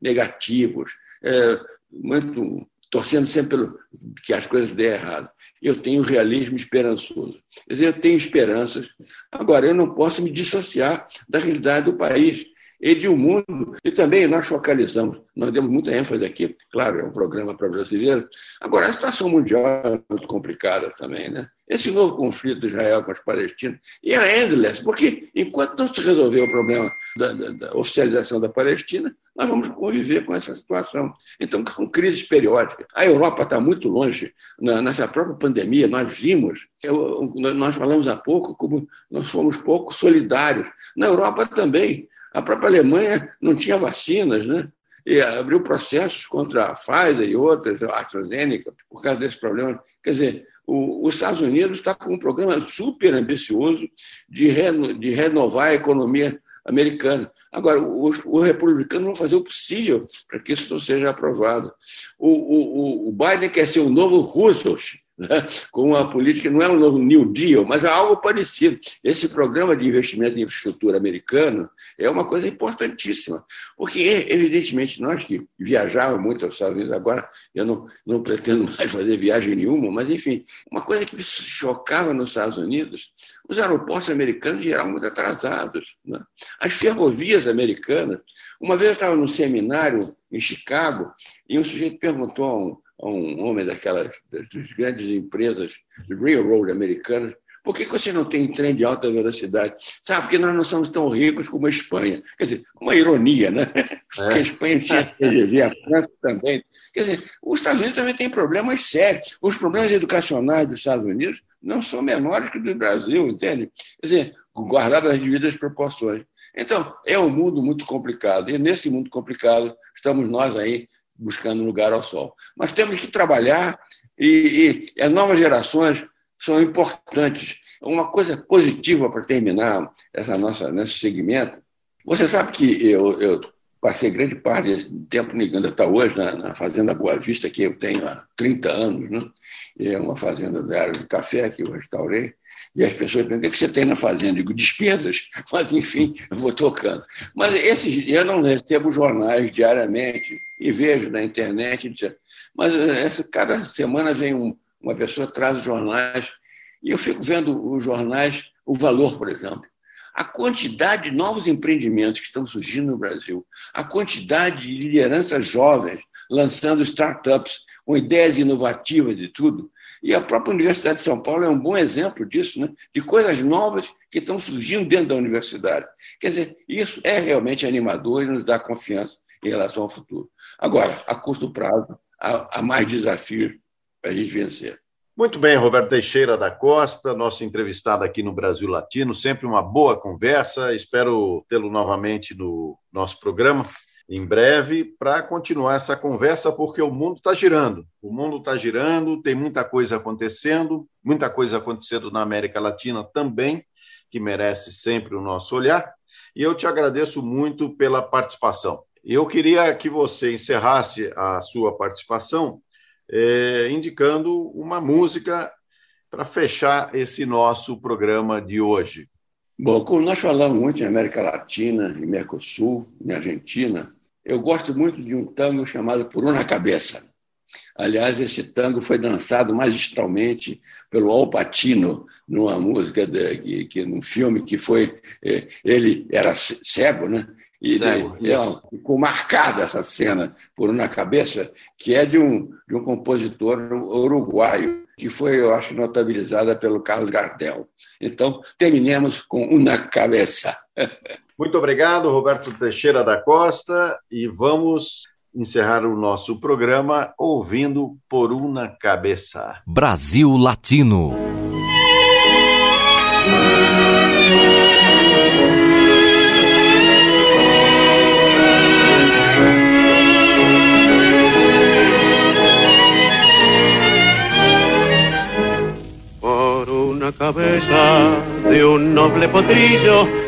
negativos, é, muito, torcendo sempre pelo, que as coisas dêem errado. Eu tenho realismo esperançoso. Quer dizer, eu tenho esperanças. Agora, eu não posso me dissociar da realidade do país e de um mundo. E também nós focalizamos, nós demos muita ênfase aqui, claro, é um programa para brasileiros. Agora, a situação mundial é muito complicada também, né? Esse novo conflito de Israel com os palestinos, e é endless, porque enquanto não se resolver o problema da, da, da, oficialização da Palestina, nós vamos conviver com essa situação. Então, com crises periódicas. A Europa está muito longe. Na, nessa própria pandemia, nós vimos, eu, nós falamos há pouco, como nós fomos pouco solidários. Na Europa também. A própria Alemanha não tinha vacinas, né? E abriu processos contra a Pfizer e outras, a AstraZeneca, por causa desse problema. Quer dizer, o, os Estados Unidos está com um programa super ambicioso de, reno, de renovar a economia americana. Agora, os, os republicanos vão fazer o possível para que isso não seja aprovado. O, o, o Biden quer ser o novo Roosevelt, né? <laughs> com uma política, não é um novo New Deal, mas é algo parecido. Esse programa de investimento em infraestrutura americano é uma coisa importantíssima, porque, evidentemente, nós que viajávamos muito aos Estados Unidos, agora eu não, não pretendo <laughs> mais fazer viagem nenhuma, mas, enfim, uma coisa que me chocava nos Estados Unidos, os aeroportos americanos eram muito atrasados. Né? As ferrovias americanas, uma vez eu estava num seminário em Chicago e um sujeito perguntou a um a um homem daquelas das grandes empresas railroad americanas, por que você não tem trem de alta velocidade? Sabe, porque nós não somos tão ricos como a Espanha. Quer dizer, uma ironia, né? É. Porque a Espanha tinha <laughs> TGV, a França também. Quer dizer, os Estados Unidos também têm problemas sérios. Os problemas educacionais dos Estados Unidos não são menores que os do Brasil, entende? Quer dizer, guardadas as devidas proporções. Então, é um mundo muito complicado. E nesse mundo complicado, estamos nós aí buscando lugar ao sol. Mas temos que trabalhar e, e as novas gerações são importantes. Uma coisa positiva para terminar essa nossa, nesse segmento. Você sabe que eu, eu passei grande parte desse tempo ligando até hoje na, na, Fazenda Boa Vista, que eu tenho há 30 anos. Né? É uma fazenda da área de café que eu restaurei. E as pessoas perguntam: o que você tem na fazenda? Eu digo: despesas. <laughs> Mas, enfim, eu vou tocando. Mas esse, eu não recebo jornais diariamente e vejo na internet. Mas essa, cada semana vem um, uma pessoa, traz os jornais, e eu fico vendo os jornais, o valor, por exemplo. A quantidade de novos empreendimentos que estão surgindo no Brasil, a quantidade de lideranças jovens lançando startups com ideias inovativas e tudo, e a própria Universidade de São Paulo é um bom exemplo disso, né? de coisas novas que estão surgindo dentro da universidade. Quer dizer, isso é realmente animador e nos dá confiança em relação ao futuro. Agora, a curto prazo, há, há mais desafios para a gente vencer. Muito bem, Roberto Teixeira da Costa, nosso entrevistado aqui no Brasil Latino. Sempre uma boa conversa. Espero tê-lo novamente no nosso programa em breve para continuar essa conversa, porque o mundo está girando. O mundo está girando, tem muita coisa acontecendo, muita coisa acontecendo na América Latina também, que merece sempre o nosso olhar. E eu te agradeço muito pela participação. Eu queria que você encerrasse a sua participação é, indicando uma música para fechar esse nosso programa de hoje. Bom, como nós falamos muito em América Latina, em Mercosul, em Argentina, eu gosto muito de um tango chamado Por Uma Cabeça. Aliás, esse tango foi dançado magistralmente pelo Al Pacino numa música de, que, que num filme que foi eh, ele era cego, né? E Cego, ele, é, ficou marcada essa cena por uma cabeça que é de um de um compositor uruguaio que foi, eu acho, notabilizada pelo Carlos Gardel. Então, terminemos com uma cabeça. <laughs> Muito obrigado, Roberto Teixeira da Costa, e vamos encerrar o nosso programa ouvindo Por Una Cabeça. Brasil Latino. Por una cabeza de un noble potrillo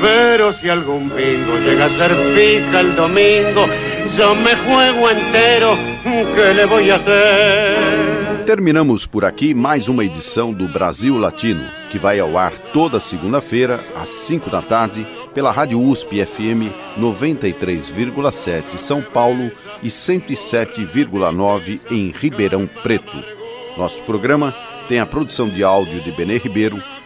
Pero si algún bingo llega a ser fija el domingo, yo me juego entero, ¿qué le voy a hacer? Terminamos por aqui mais uma edição do Brasil Latino, que vai ao ar toda segunda-feira, às 5 da tarde, pela Rádio USP FM 93,7 São Paulo e 107,9 em Ribeirão Preto. Nosso programa tem a produção de áudio de Benê Ribeiro,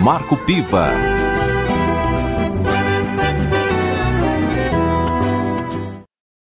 Marco Piva.